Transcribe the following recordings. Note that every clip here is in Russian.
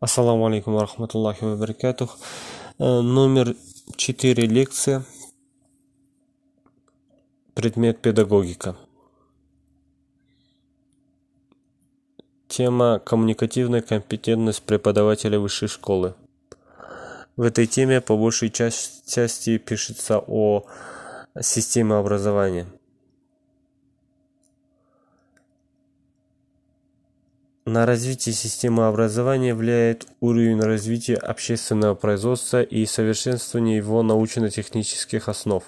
Ассаламу алейкум ва рахматуллахи ва баракатух. Э, номер 4 лекция. Предмет педагогика. Тема коммуникативная компетентность преподавателя высшей школы. В этой теме по большей части пишется о системе образования. На развитие системы образования влияет уровень развития общественного производства и совершенствование его научно-технических основ.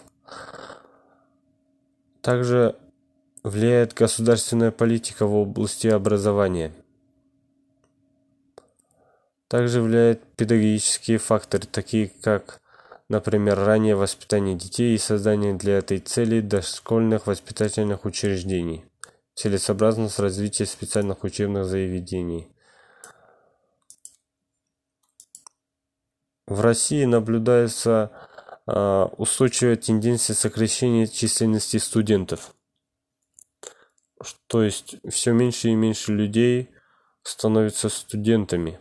Также влияет государственная политика в области образования. Также влияют педагогические факторы, такие как, например, раннее воспитание детей и создание для этой цели дошкольных воспитательных учреждений целесообразность развития специальных учебных заведений. В России наблюдается а, устойчивая тенденция сокращения численности студентов. То есть все меньше и меньше людей становятся студентами.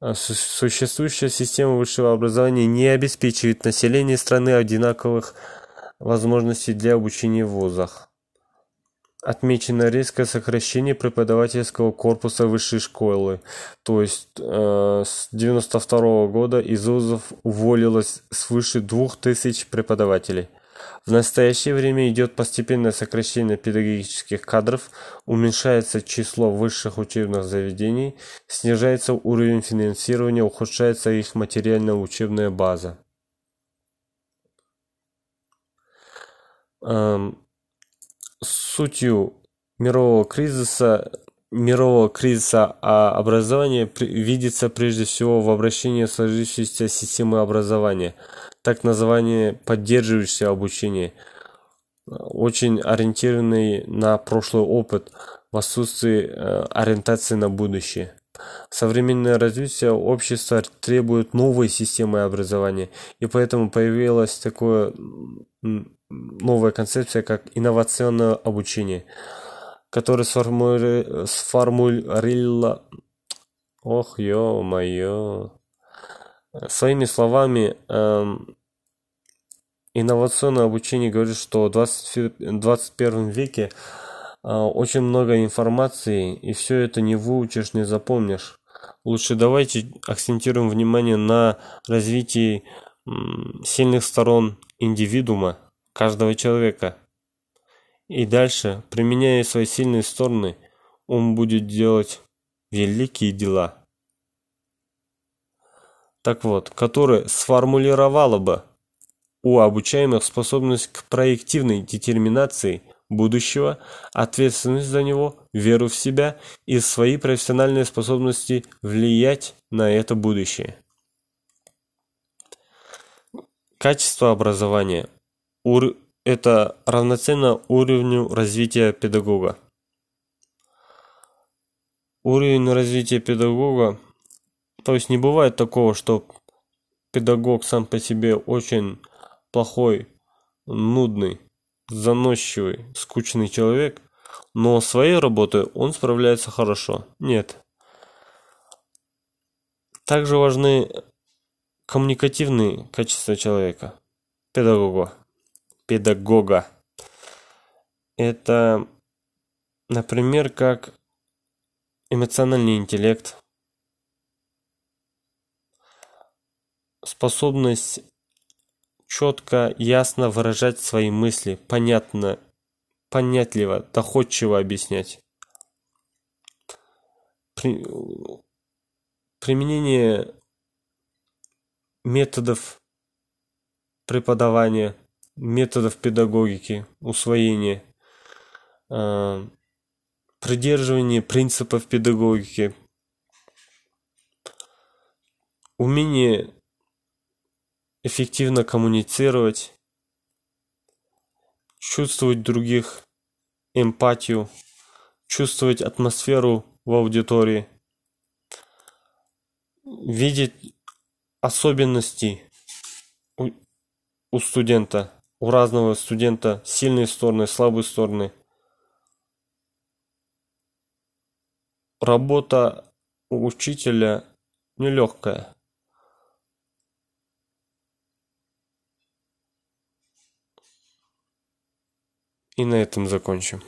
А существующая система высшего образования не обеспечивает население страны одинаковых возможностей для обучения в вузах. Отмечено резкое сокращение преподавательского корпуса высшей школы, то есть э, с 92 года из вузов уволилось свыше 2000 преподавателей. В настоящее время идет постепенное сокращение педагогических кадров, уменьшается число высших учебных заведений, снижается уровень финансирования, ухудшается их материально-учебная база. Эм, сутью мирового кризиса мирового кризиса а образования видится прежде всего в обращении сложившейся системы образования, так называемое поддерживающее обучение, очень ориентированный на прошлый опыт в отсутствии э, ориентации на будущее. Современное развитие общества требует новой системы образования, и поэтому появилась такая новая концепция, как инновационное обучение, которое сформули... сформулировала... Ох, ё-моё. Своими словами, эм, инновационное обучение говорит, что в 20... 21 веке очень много информации, и все это не выучишь, не запомнишь. Лучше давайте акцентируем внимание на развитии сильных сторон индивидуума, каждого человека. И дальше, применяя свои сильные стороны, он будет делать великие дела. Так вот, которое сформулировало бы у обучаемых способность к проективной детерминации – будущего, ответственность за него, веру в себя и свои профессиональные способности влиять на это будущее. Качество образования ур это равноценно уровню развития педагога. Уровень развития педагога, то есть не бывает такого, что педагог сам по себе очень плохой, нудный, заносчивый, скучный человек, но своей работой он справляется хорошо. Нет. Также важны коммуникативные качества человека, педагога. Педагога. Это, например, как эмоциональный интеллект, способность четко, ясно выражать свои мысли, понятно, понятливо, доходчиво объяснять. При, применение методов преподавания, методов педагогики, усвоения, э, придерживание принципов педагогики, умение эффективно коммуницировать, чувствовать других, эмпатию, чувствовать атмосферу в аудитории, видеть особенности у, у студента, у разного студента, сильные стороны, слабые стороны. Работа у учителя нелегкая. И на этом закончим.